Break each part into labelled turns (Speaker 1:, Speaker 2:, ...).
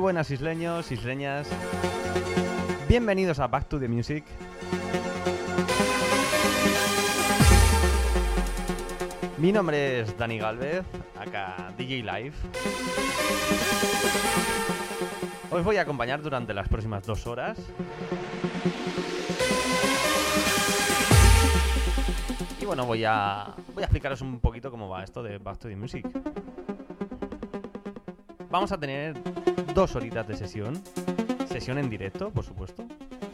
Speaker 1: buenas isleños, isleñas. Bienvenidos a Back to the Music. Mi nombre es Dani Galvez, acá DJ Live. Os voy a acompañar durante las próximas dos horas. Y bueno, voy a, voy a explicaros un poquito cómo va esto de Back to the Music. Vamos a tener dos horitas de sesión. Sesión en directo, por supuesto.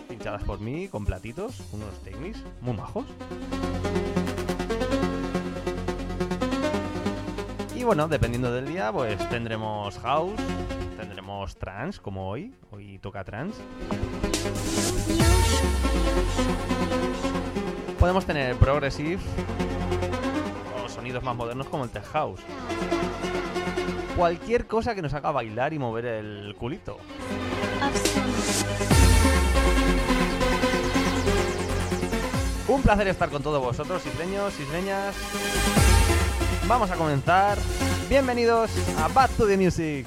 Speaker 1: Pinchadas por mí, con platitos, unos technics muy majos. Y bueno, dependiendo del día, pues tendremos house, tendremos trance, como hoy. Hoy toca trance. Podemos tener progressive o sonidos más modernos como el tech house. Cualquier cosa que nos haga bailar y mover el culito. Un placer estar con todos vosotros, isleños, isleñas. Vamos a comenzar. Bienvenidos a Back to the Music.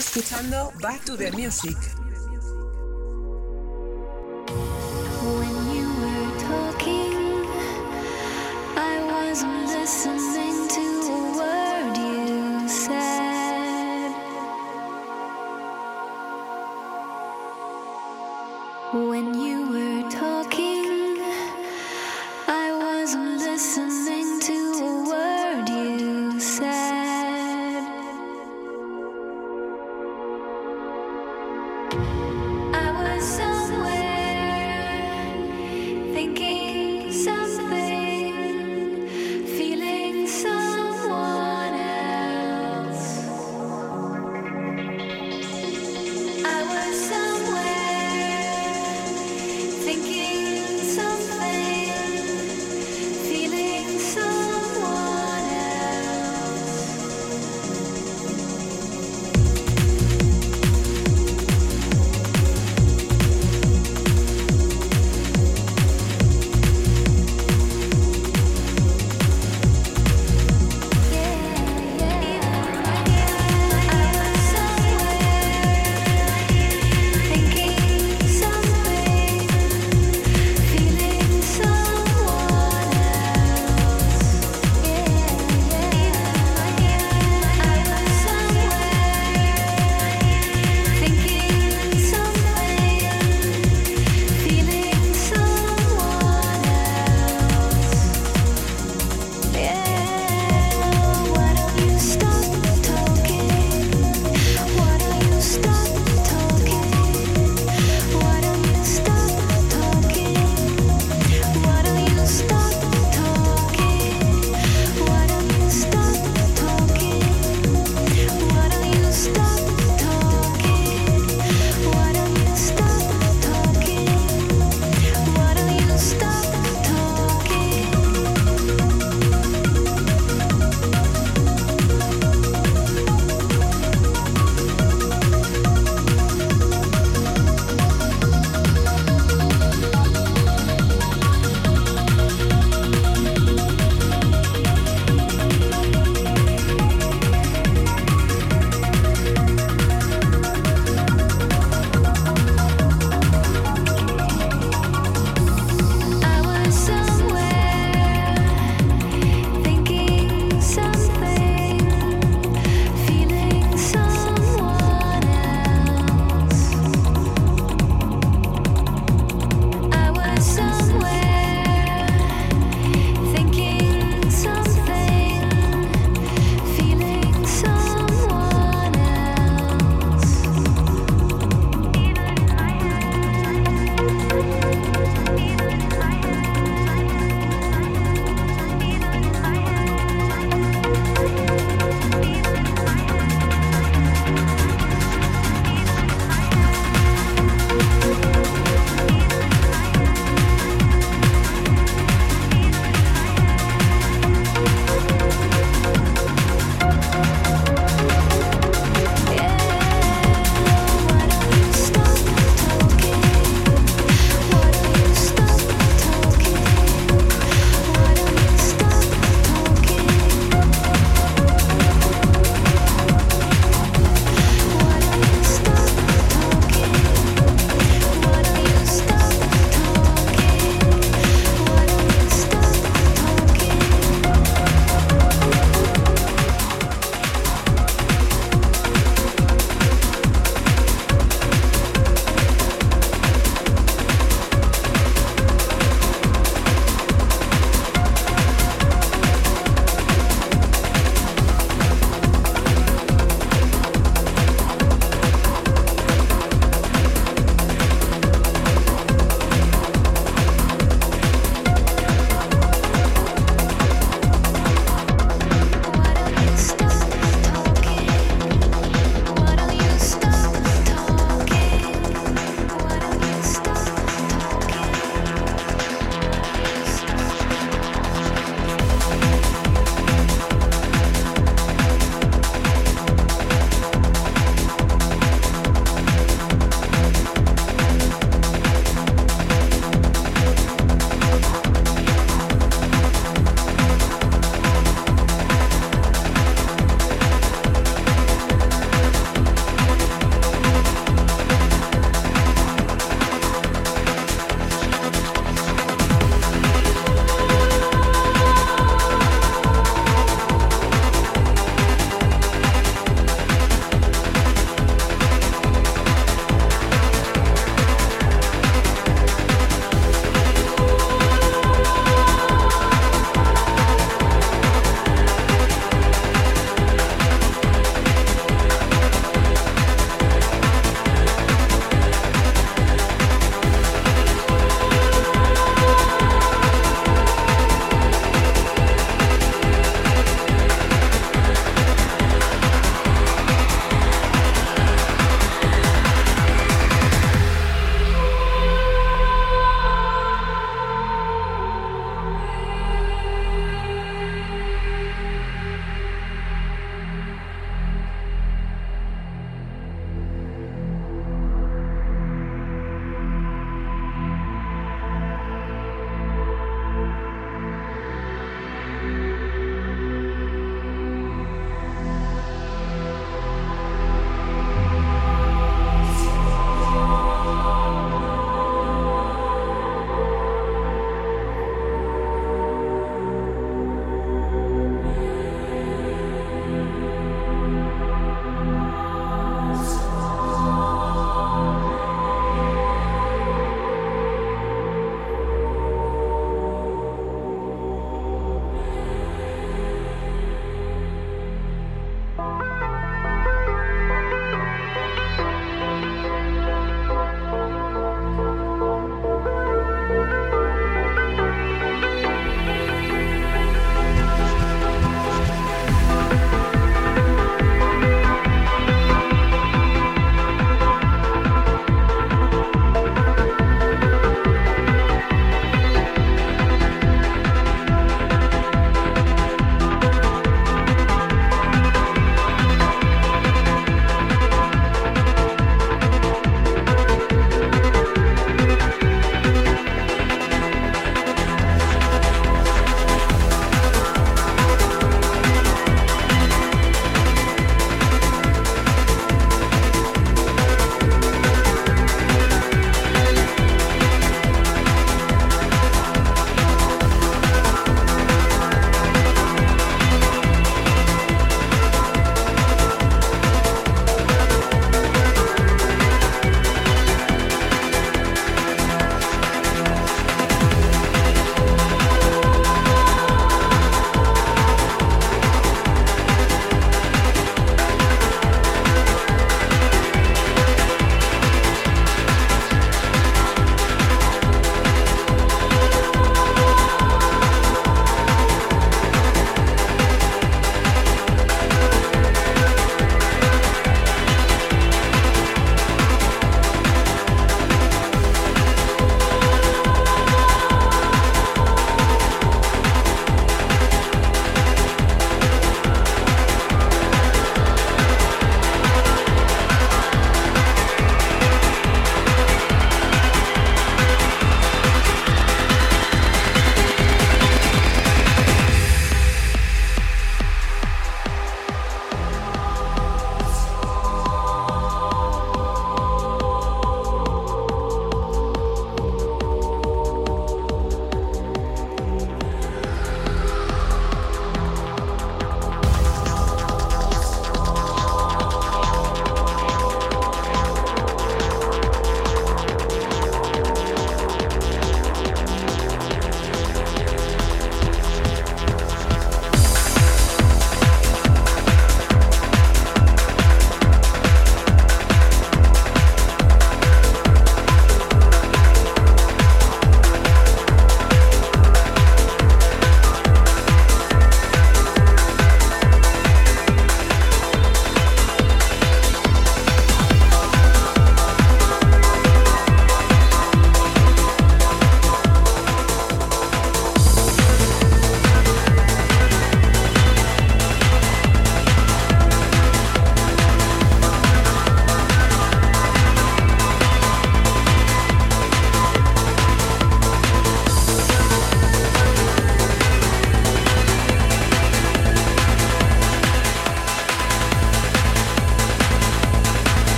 Speaker 2: Escuchando Back to the Music.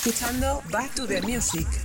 Speaker 2: Escuchando Back to the Music.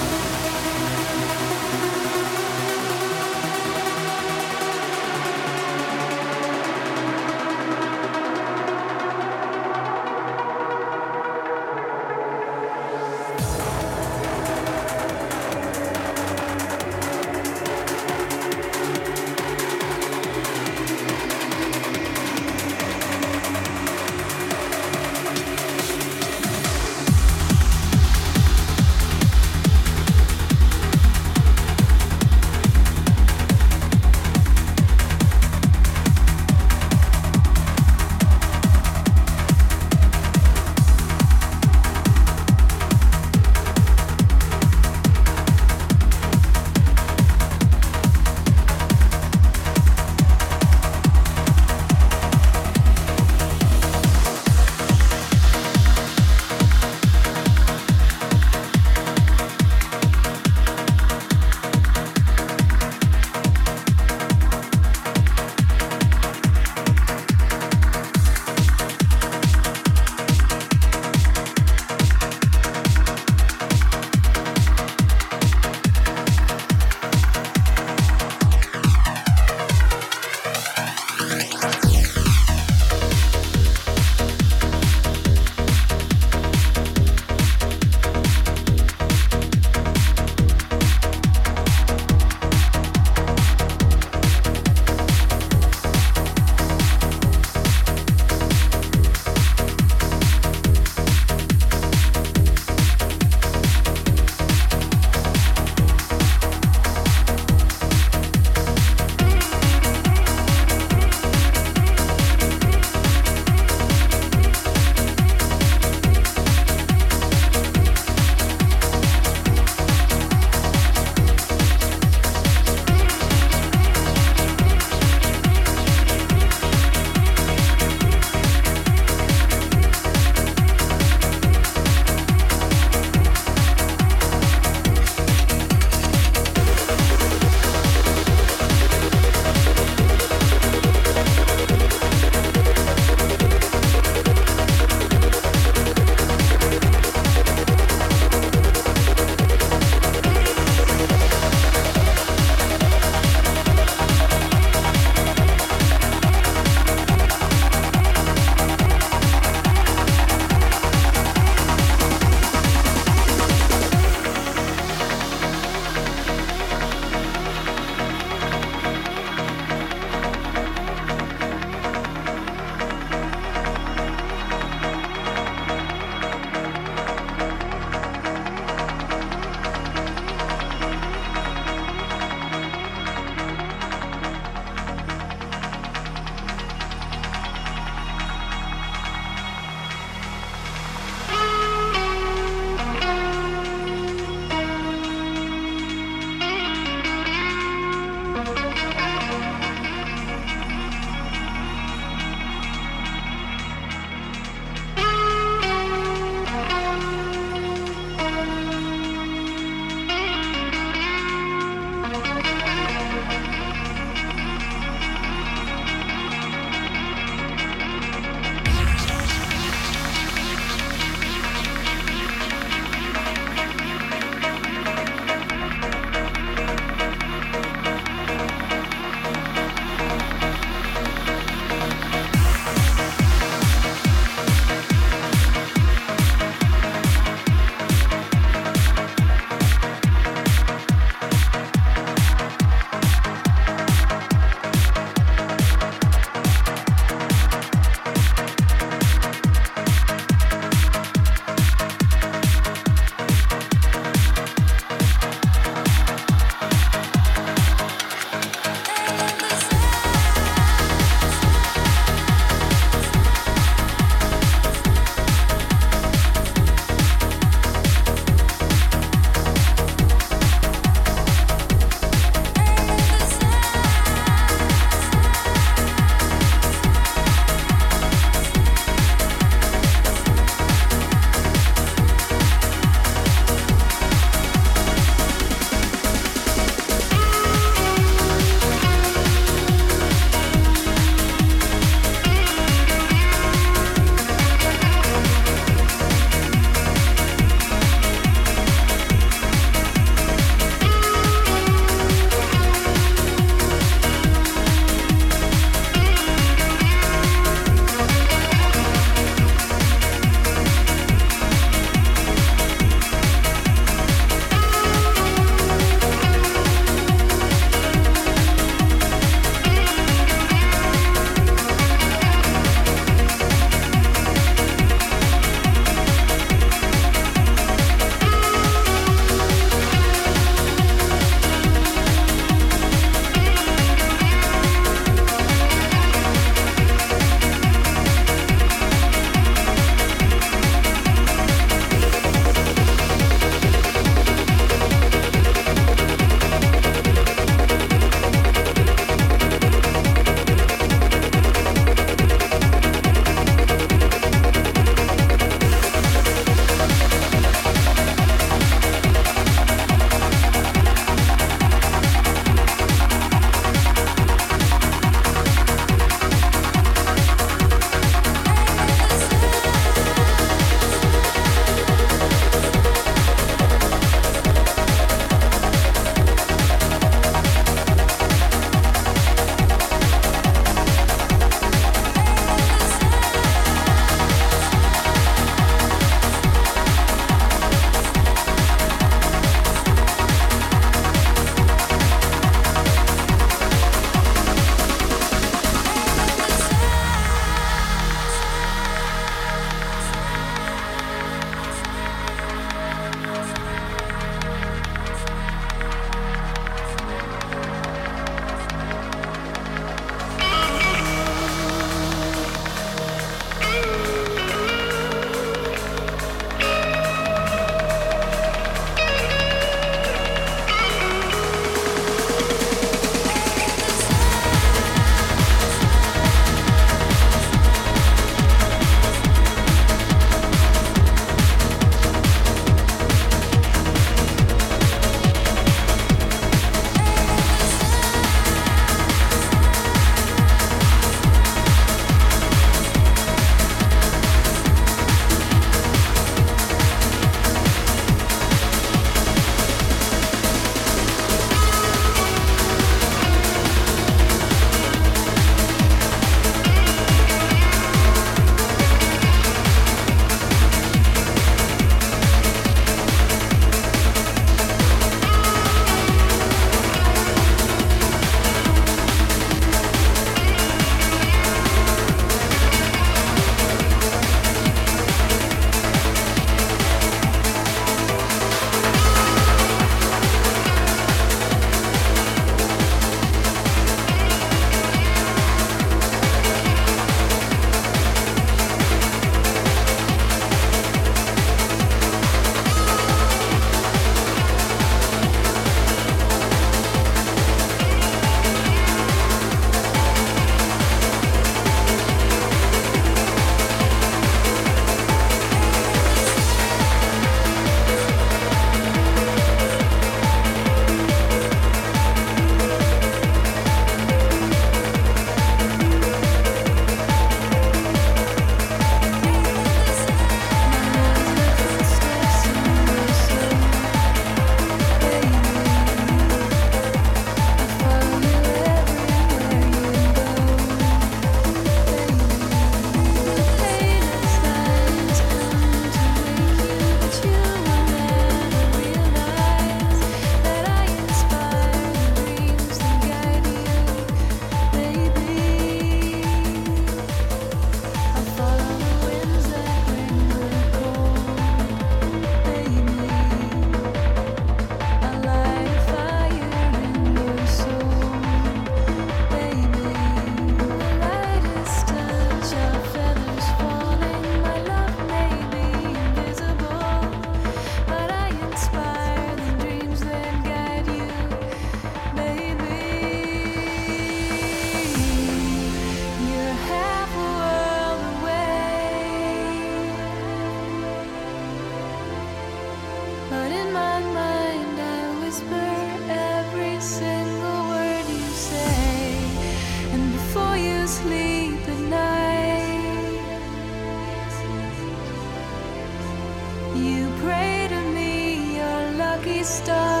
Speaker 3: stars.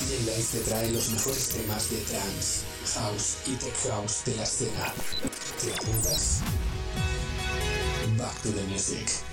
Speaker 3: Life te trae los mejores temas de trance, house y tech house de la escena. ¿Te apuntas? Back to the music.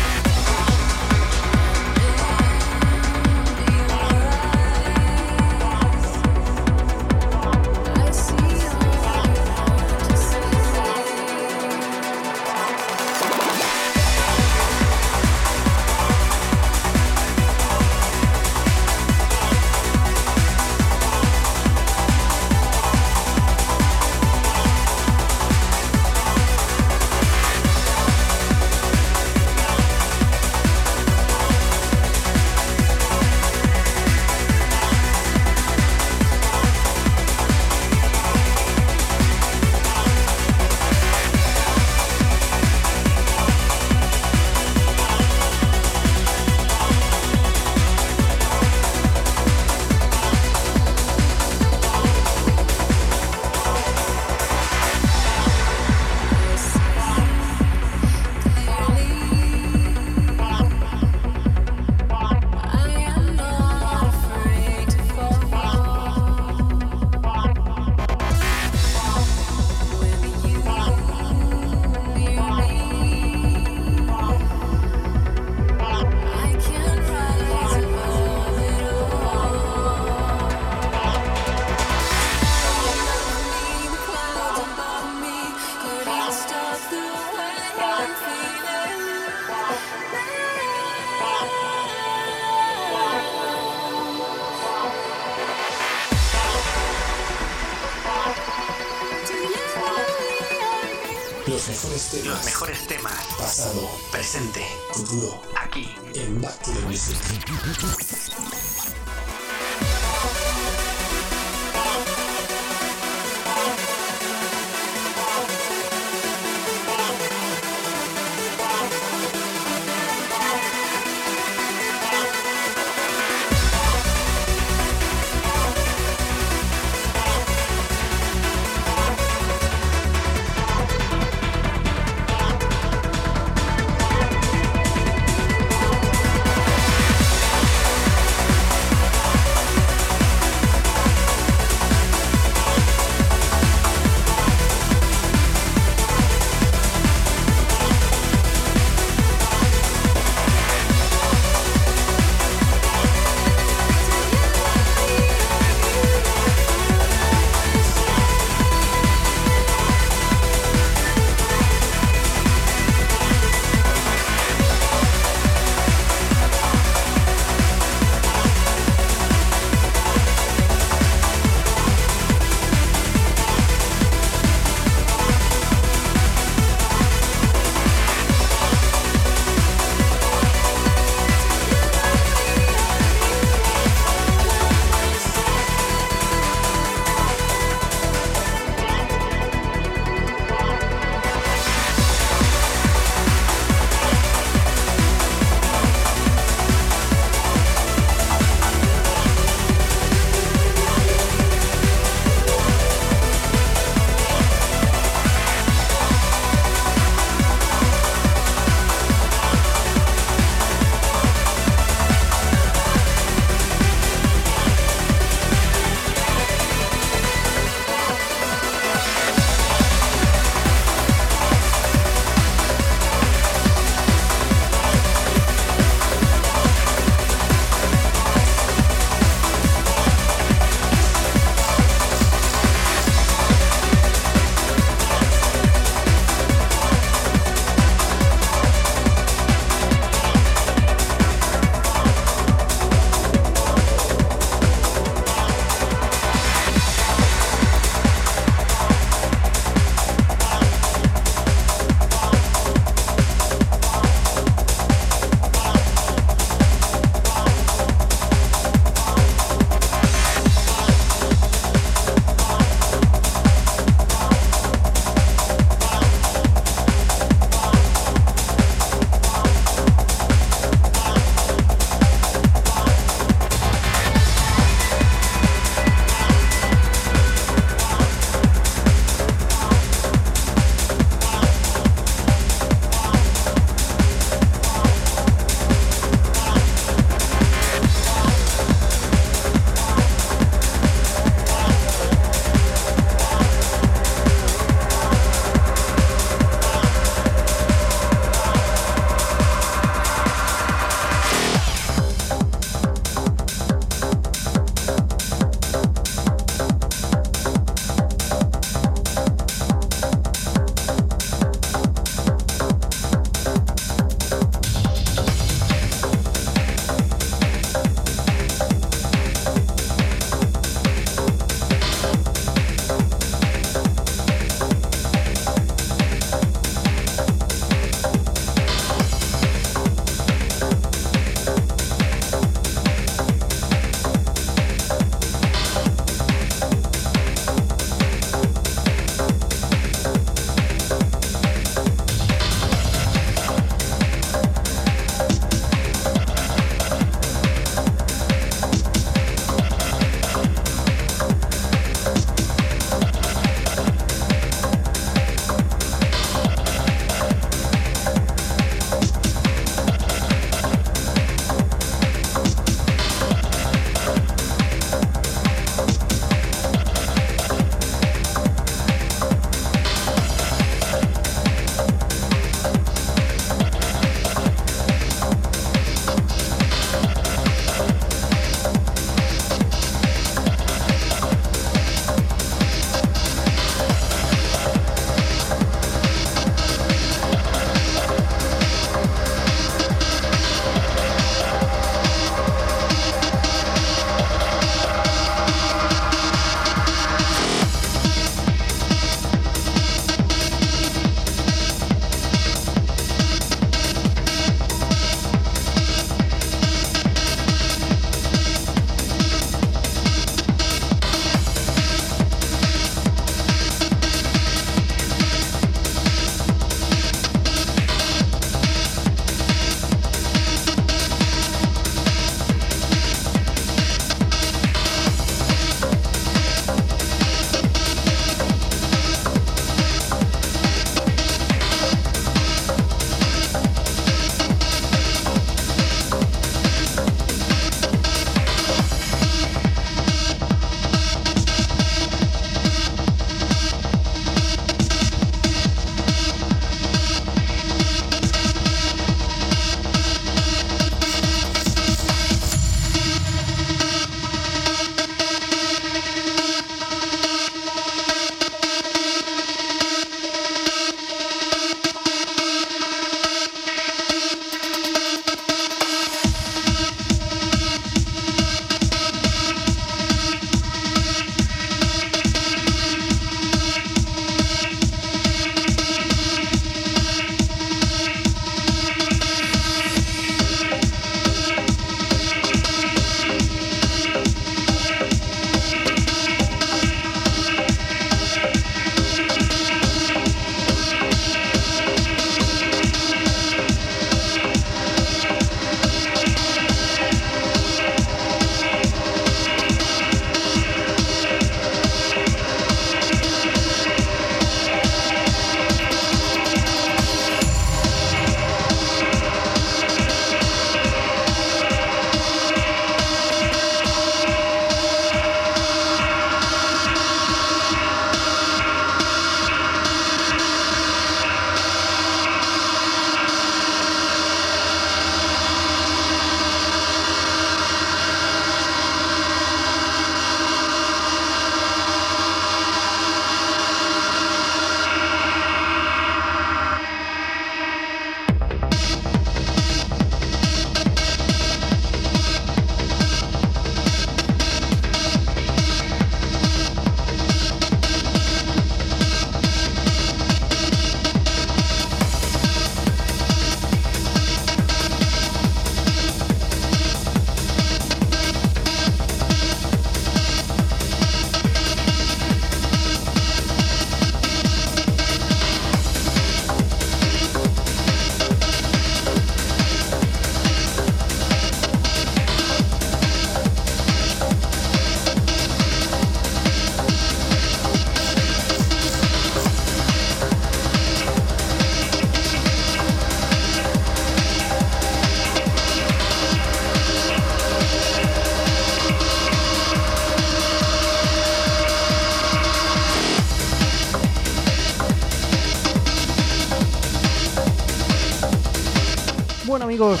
Speaker 1: Amigos,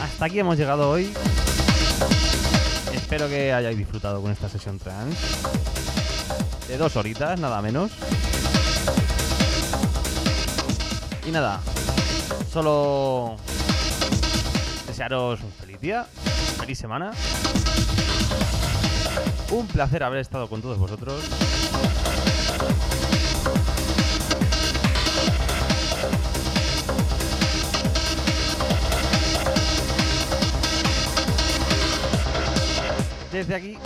Speaker 1: hasta aquí hemos llegado hoy. Espero que hayáis disfrutado con esta sesión trans. De dos horitas, nada menos. Y nada, solo desearos un feliz día, feliz semana. Un placer haber estado con todos vosotros. Desde aquí,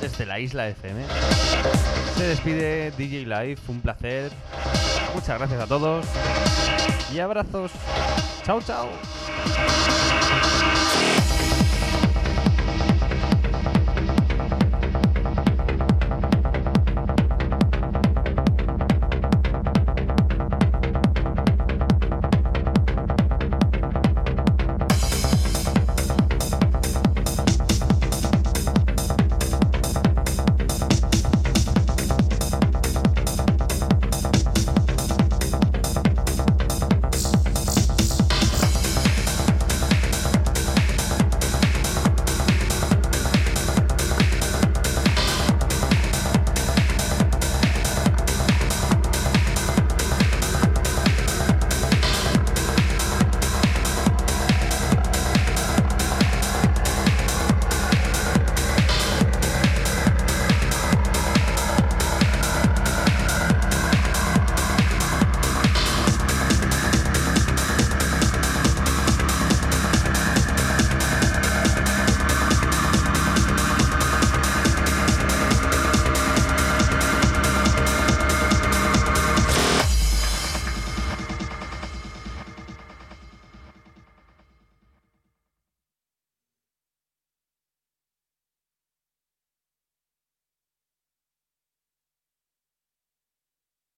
Speaker 1: desde la isla FM, se despide DJ Live, un placer. Muchas gracias a todos y abrazos. Chao, chao.